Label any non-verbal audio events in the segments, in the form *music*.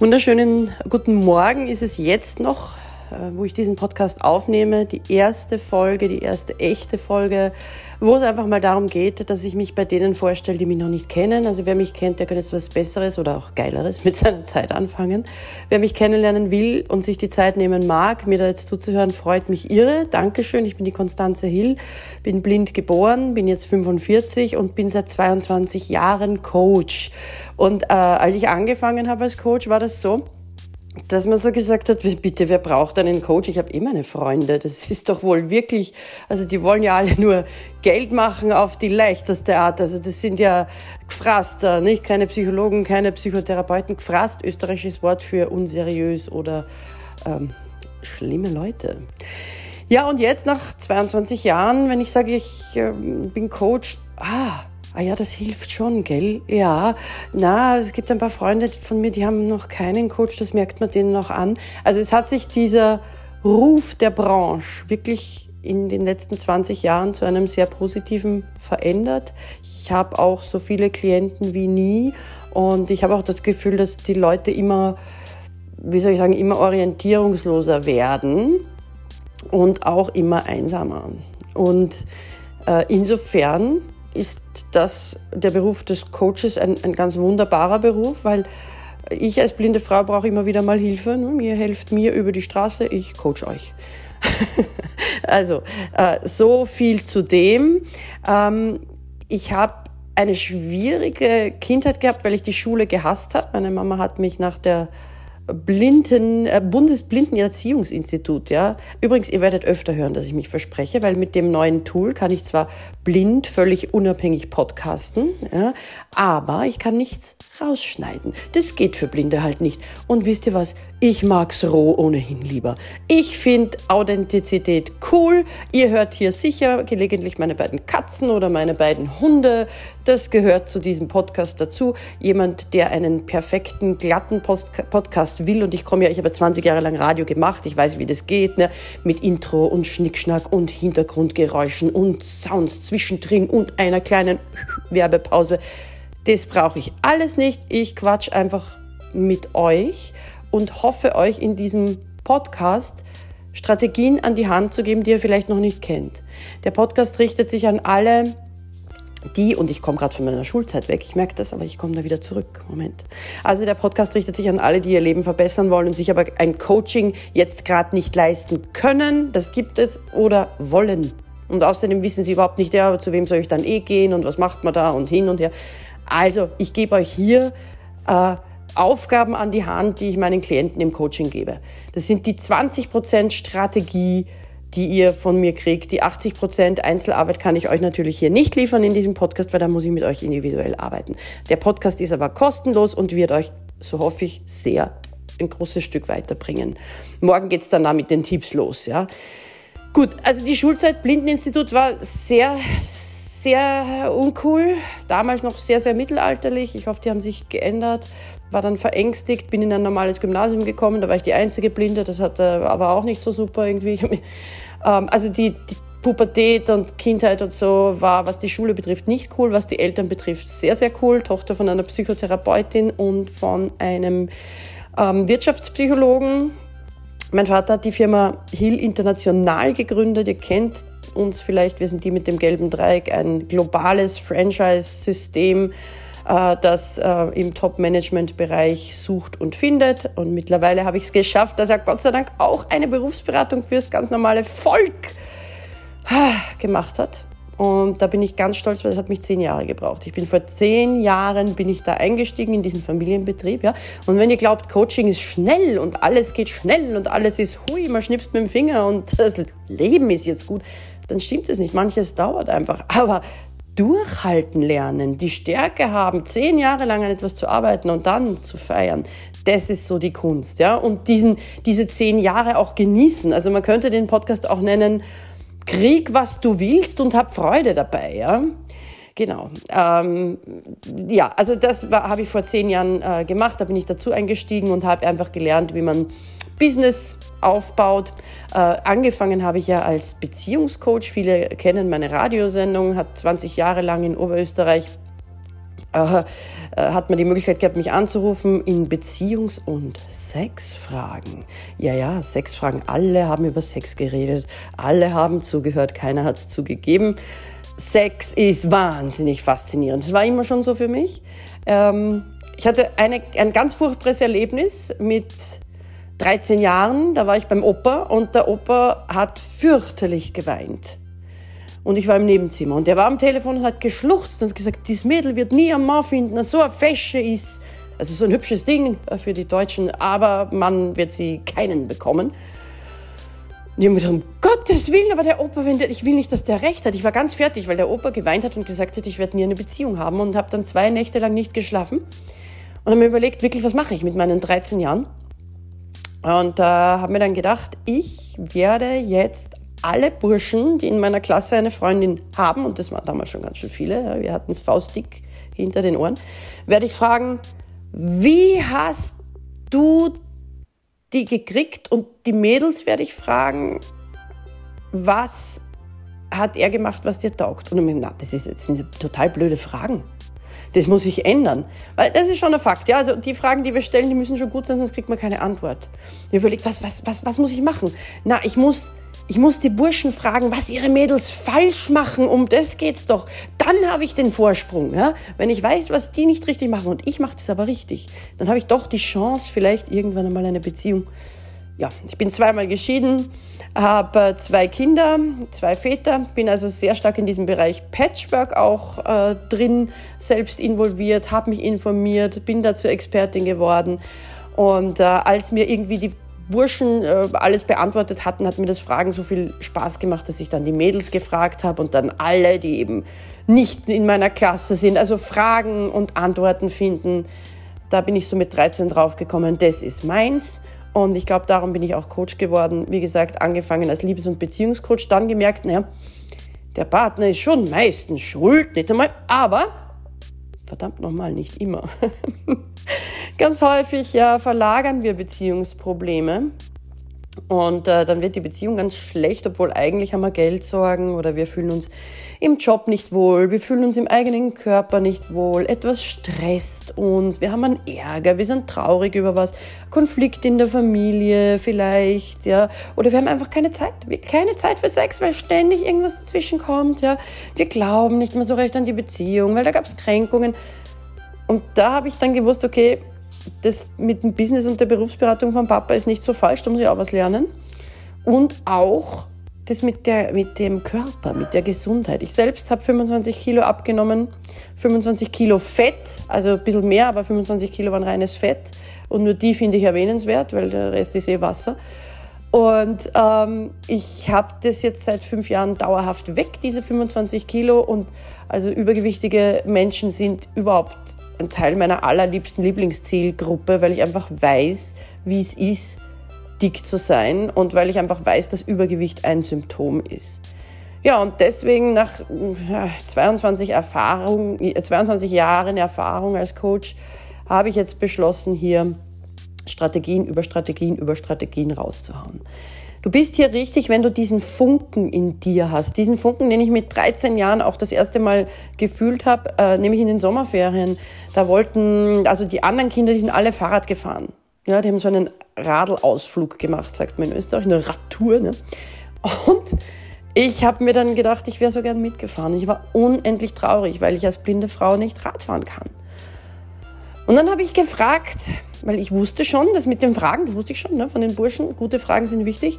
Wunderschönen guten Morgen. Ist es jetzt noch, wo ich diesen Podcast aufnehme. Die erste Folge, die erste echte Folge, wo es einfach mal darum geht, dass ich mich bei denen vorstelle, die mich noch nicht kennen. Also wer mich kennt, der kann jetzt was Besseres oder auch Geileres *laughs* mit seiner Zeit anfangen. Wer mich kennenlernen will und sich die Zeit nehmen mag, mir da jetzt zuzuhören, freut mich irre. Dankeschön. Ich bin die Konstanze Hill, bin blind geboren, bin jetzt 45 und bin seit 22 Jahren Coach. Und äh, als ich angefangen habe als Coach, war das so, dass man so gesagt hat, bitte, wer braucht einen Coach? Ich habe eh meine Freunde. Das *laughs* ist doch wohl wirklich, also die wollen ja alle nur Geld machen auf die leichteste Art. Also das sind ja Gefraster, nicht? Keine Psychologen, keine Psychotherapeuten. Gefrast, österreichisches Wort für unseriös oder ähm, schlimme Leute. Ja, und jetzt nach 22 Jahren, wenn ich sage, ich äh, bin Coach, ah, Ah ja, das hilft schon, gell? Ja, na, es gibt ein paar Freunde von mir, die haben noch keinen Coach, das merkt man denen noch an. Also es hat sich dieser Ruf der Branche wirklich in den letzten 20 Jahren zu einem sehr positiven verändert. Ich habe auch so viele Klienten wie nie und ich habe auch das Gefühl, dass die Leute immer, wie soll ich sagen, immer orientierungsloser werden und auch immer einsamer. Und äh, insofern ist das der Beruf des Coaches ein, ein ganz wunderbarer Beruf, weil ich als blinde Frau brauche immer wieder mal Hilfe. Ne? helft mir über die Straße, ich coach euch. *laughs* also, äh, so viel zu dem. Ähm, ich habe eine schwierige Kindheit gehabt, weil ich die Schule gehasst habe. Meine Mama hat mich nach der Blinden, äh, Bundesblindenerziehungsinstitut, ja. Übrigens, ihr werdet öfter hören, dass ich mich verspreche, weil mit dem neuen Tool kann ich zwar blind, völlig unabhängig podcasten, ja, aber ich kann nichts rausschneiden. Das geht für Blinde halt nicht. Und wisst ihr was? Ich mag's roh ohnehin lieber. Ich finde Authentizität cool. Ihr hört hier sicher gelegentlich meine beiden Katzen oder meine beiden Hunde. Das gehört zu diesem Podcast dazu. Jemand, der einen perfekten, glatten Post Podcast will. Und ich komme ja, ich habe 20 Jahre lang Radio gemacht. Ich weiß, wie das geht. Ne? Mit Intro und Schnickschnack und Hintergrundgeräuschen und Sounds zwischendrin und einer kleinen *laughs* Werbepause. Das brauche ich alles nicht. Ich quatsch einfach mit euch und hoffe euch in diesem Podcast Strategien an die Hand zu geben, die ihr vielleicht noch nicht kennt. Der Podcast richtet sich an alle, die, und ich komme gerade von meiner Schulzeit weg, ich merke das, aber ich komme da wieder zurück. Moment. Also der Podcast richtet sich an alle, die ihr Leben verbessern wollen und sich aber ein Coaching jetzt gerade nicht leisten können, das gibt es, oder wollen. Und außerdem wissen sie überhaupt nicht, ja, zu wem soll ich dann eh gehen und was macht man da und hin und her. Also ich gebe euch hier äh, Aufgaben an die Hand, die ich meinen Klienten im Coaching gebe. Das sind die 20% Strategie, die ihr von mir kriegt. Die 80% Einzelarbeit kann ich euch natürlich hier nicht liefern in diesem Podcast, weil da muss ich mit euch individuell arbeiten. Der Podcast ist aber kostenlos und wird euch, so hoffe ich, sehr ein großes Stück weiterbringen. Morgen geht's dann da mit den Tipps los, ja. Gut, also die Schulzeit Blindeninstitut war sehr, sehr uncool. Damals noch sehr, sehr mittelalterlich. Ich hoffe, die haben sich geändert war dann verängstigt, bin in ein normales Gymnasium gekommen, da war ich die einzige Blinde, das hat aber auch nicht so super irgendwie. Ähm, also die, die Pubertät und Kindheit und so war, was die Schule betrifft, nicht cool, was die Eltern betrifft, sehr, sehr cool. Tochter von einer Psychotherapeutin und von einem ähm, Wirtschaftspsychologen. Mein Vater hat die Firma Hill International gegründet. Ihr kennt uns vielleicht, wir sind die mit dem gelben Dreieck, ein globales Franchise-System äh, das äh, im Top-Management-Bereich sucht und findet. Und mittlerweile habe ich es geschafft, dass er Gott sei Dank auch eine Berufsberatung fürs ganz normale Volk gemacht hat. Und da bin ich ganz stolz, weil es hat mich zehn Jahre gebraucht. Ich bin vor zehn Jahren bin ich da eingestiegen in diesen Familienbetrieb, ja. Und wenn ihr glaubt, Coaching ist schnell und alles geht schnell und alles ist hui, man schnipst mit dem Finger und *laughs* das Leben ist jetzt gut, dann stimmt es nicht. Manches dauert einfach. Aber durchhalten lernen, die Stärke haben, zehn Jahre lang an etwas zu arbeiten und dann zu feiern. Das ist so die Kunst, ja. Und diesen, diese zehn Jahre auch genießen. Also man könnte den Podcast auch nennen, Krieg, was du willst und hab Freude dabei, ja. Genau. Ähm, ja, also das habe ich vor zehn Jahren äh, gemacht. Da bin ich dazu eingestiegen und habe einfach gelernt, wie man Business aufbaut. Äh, angefangen habe ich ja als Beziehungscoach. Viele kennen meine Radiosendung, hat 20 Jahre lang in Oberösterreich äh, hat man die Möglichkeit gehabt, mich anzurufen in Beziehungs- und Sexfragen. Ja, ja, Sexfragen. Alle haben über Sex geredet. Alle haben zugehört. Keiner hat es zugegeben. Sex ist wahnsinnig faszinierend. Das war immer schon so für mich. Ähm, ich hatte eine, ein ganz furchtbares Erlebnis mit 13 Jahren. Da war ich beim Opa und der Opa hat fürchterlich geweint. Und ich war im Nebenzimmer. Und der war am Telefon und hat geschluchzt und gesagt, dieses Mädel wird nie einen Mann finden, so ein Fesche ist. Also so ein hübsches Ding für die Deutschen, aber man wird sie keinen bekommen. Und ich habe gesagt, um Gottes Willen, aber der Opa, wenn der, ich will nicht, dass der recht hat. Ich war ganz fertig, weil der Opa geweint hat und gesagt hat, ich werde nie eine Beziehung haben und habe dann zwei Nächte lang nicht geschlafen. Und habe mir überlegt, wirklich, was mache ich mit meinen 13 Jahren? Und äh, habe mir dann gedacht, ich werde jetzt alle Burschen, die in meiner Klasse eine Freundin haben, und das waren damals schon ganz schön viele, wir hatten es faustdick hinter den Ohren, werde ich fragen, wie hast du die gekriegt? Und die Mädels werde ich fragen, was hat er gemacht, was dir taugt? Und ich meine, na, das, ist, das sind total blöde Fragen. Das muss sich ändern. Weil das ist schon ein Fakt. Ja, also die Fragen, die wir stellen, die müssen schon gut sein, sonst kriegt man keine Antwort. Ich überlege, was, was, was, was muss ich machen? Na, ich muss ich muss die Burschen fragen, was ihre Mädels falsch machen. Um das geht's doch. Dann habe ich den Vorsprung. Ja? Wenn ich weiß, was die nicht richtig machen und ich mache das aber richtig, dann habe ich doch die Chance, vielleicht irgendwann einmal eine Beziehung. Ja, ich bin zweimal geschieden, habe zwei Kinder, zwei Väter, bin also sehr stark in diesem Bereich Patchwork auch äh, drin, selbst involviert, habe mich informiert, bin dazu Expertin geworden. Und äh, als mir irgendwie die Burschen äh, alles beantwortet hatten, hat mir das Fragen so viel Spaß gemacht, dass ich dann die Mädels gefragt habe und dann alle, die eben nicht in meiner Klasse sind, also Fragen und Antworten finden. Da bin ich so mit 13 draufgekommen, das ist meins. Und ich glaube, darum bin ich auch Coach geworden. Wie gesagt, angefangen als Liebes- und Beziehungscoach, dann gemerkt, naja, der Partner ist schon meistens schuld, nicht einmal, aber verdammt nochmal, nicht immer. *laughs* Ganz häufig ja, verlagern wir Beziehungsprobleme und äh, dann wird die Beziehung ganz schlecht, obwohl eigentlich haben wir Geldsorgen oder wir fühlen uns im Job nicht wohl, wir fühlen uns im eigenen Körper nicht wohl, etwas stresst uns, wir haben einen Ärger, wir sind traurig über was, Konflikt in der Familie vielleicht, ja, oder wir haben einfach keine Zeit, keine Zeit für Sex, weil ständig irgendwas dazwischen kommt, ja. Wir glauben nicht mehr so recht an die Beziehung, weil da gab es Kränkungen. Und da habe ich dann gewusst, okay, das mit dem Business und der Berufsberatung von Papa ist nicht so falsch, da muss ich auch was lernen. Und auch das mit, der, mit dem Körper, mit der Gesundheit. Ich selbst habe 25 Kilo abgenommen, 25 Kilo Fett, also ein bisschen mehr, aber 25 Kilo waren reines Fett. Und nur die finde ich erwähnenswert, weil der Rest ist eh Wasser. Und ähm, ich habe das jetzt seit fünf Jahren dauerhaft weg, diese 25 Kilo. Und also übergewichtige Menschen sind überhaupt ein Teil meiner allerliebsten Lieblingszielgruppe, weil ich einfach weiß, wie es ist, dick zu sein und weil ich einfach weiß, dass Übergewicht ein Symptom ist. Ja, und deswegen nach 22, Erfahrung, 22 Jahren Erfahrung als Coach habe ich jetzt beschlossen, hier Strategien über Strategien über Strategien rauszuhauen. Du bist hier richtig, wenn du diesen Funken in dir hast. Diesen Funken, den ich mit 13 Jahren auch das erste Mal gefühlt habe, äh, nämlich in den Sommerferien. Da wollten, also die anderen Kinder, die sind alle Fahrrad gefahren. Ja, die haben so einen Radelausflug gemacht, sagt man in Österreich, eine Radtour. Ne? Und ich habe mir dann gedacht, ich wäre so gern mitgefahren. Ich war unendlich traurig, weil ich als blinde Frau nicht Radfahren kann. Und dann habe ich gefragt, weil ich wusste schon, dass mit den Fragen, das wusste ich schon ne, von den Burschen, gute Fragen sind wichtig,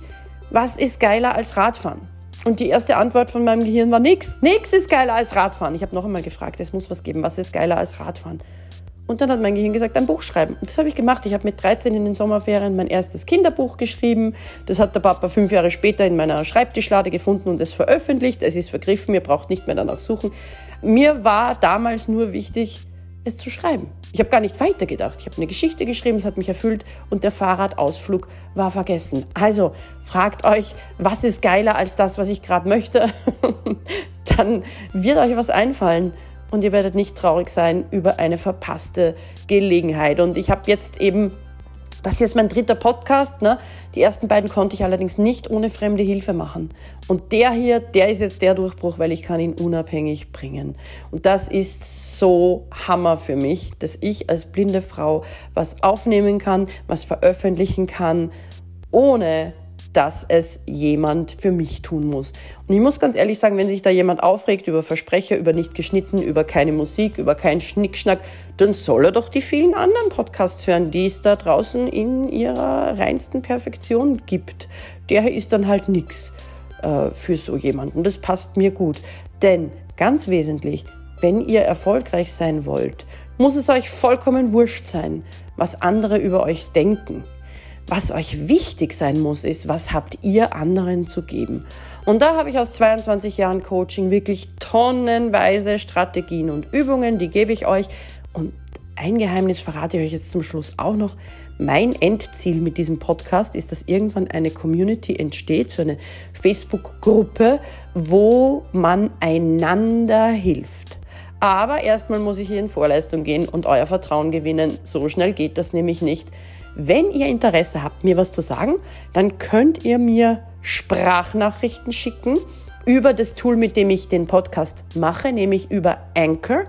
was ist geiler als Radfahren? Und die erste Antwort von meinem Gehirn war nix. Nix ist geiler als Radfahren. Ich habe noch einmal gefragt, es muss was geben, was ist geiler als Radfahren? Und dann hat mein Gehirn gesagt, ein Buch schreiben. Und das habe ich gemacht. Ich habe mit 13 in den Sommerferien mein erstes Kinderbuch geschrieben. Das hat der Papa fünf Jahre später in meiner Schreibtischlade gefunden und es veröffentlicht. Es ist vergriffen, ihr braucht nicht mehr danach suchen. Mir war damals nur wichtig, es zu schreiben. Ich habe gar nicht weitergedacht. Ich habe eine Geschichte geschrieben, es hat mich erfüllt und der Fahrradausflug war vergessen. Also fragt euch, was ist geiler als das, was ich gerade möchte? *laughs* Dann wird euch was einfallen und ihr werdet nicht traurig sein über eine verpasste Gelegenheit. Und ich habe jetzt eben Das ist mein dritter Podcast. Ne? Die ersten beiden konnte ich allerdings nicht ohne fremde Hilfe machen. Und der hier, der ist jetzt der Durchbruch, weil ich kann ihn unabhängig bringen. Und das ist so Hammer für mich, dass ich als blinde Frau was aufnehmen kann, was veröffentlichen kann, ohne dass es jemand für mich tun muss. Und ich muss ganz ehrlich sagen, wenn sich da jemand aufregt über Versprecher, über nicht geschnitten, über keine Musik, über keinen Schnickschnack, dann soll er doch die vielen anderen Podcasts hören, die es da draußen in ihrer reinsten Perfektion gibt. Der ist dann halt nichts äh, für so jemanden. Das passt mir gut. Denn ganz wesentlich, wenn ihr erfolgreich sein wollt, muss es euch vollkommen wurscht sein, was andere über euch denken. Was euch wichtig sein muss, ist, was habt ihr anderen zu geben? Und da habe ich aus 22 Jahren Coaching wirklich tonnenweise Strategien und Übungen, die gebe ich euch. Und ein Geheimnis verrate ich euch jetzt zum Schluss auch noch. Mein Endziel mit diesem Podcast ist, dass irgendwann eine Community entsteht, so eine Facebook-Gruppe, wo man einander hilft. Aber erstmal muss ich hier in Vorleistung gehen und euer Vertrauen gewinnen. So schnell geht das nämlich nicht. Wenn ihr Interesse habt, mir was zu sagen, dann könnt ihr mir Sprachnachrichten schicken über das Tool, mit dem ich den Podcast mache, nämlich über Anchor.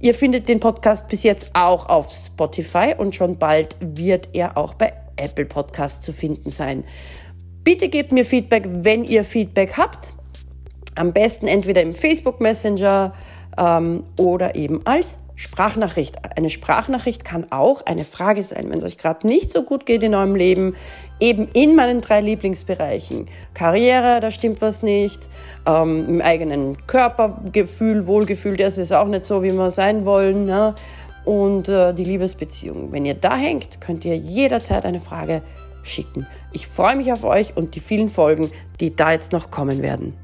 Ihr findet den Podcast bis jetzt auch auf Spotify und schon bald wird er auch bei Apple Podcasts zu finden sein. Bitte gebt mir Feedback, wenn ihr Feedback habt. Am besten entweder im Facebook Messenger ähm, oder eben als Sprachnachricht. Eine Sprachnachricht kann auch eine Frage sein, wenn es euch gerade nicht so gut geht in eurem Leben, eben in meinen drei Lieblingsbereichen. Karriere, da stimmt was nicht, ähm, im eigenen Körpergefühl, Wohlgefühl, das ist auch nicht so, wie wir sein wollen. Ne? Und äh, die Liebesbeziehung. Wenn ihr da hängt, könnt ihr jederzeit eine Frage schicken. Ich freue mich auf euch und die vielen Folgen, die da jetzt noch kommen werden.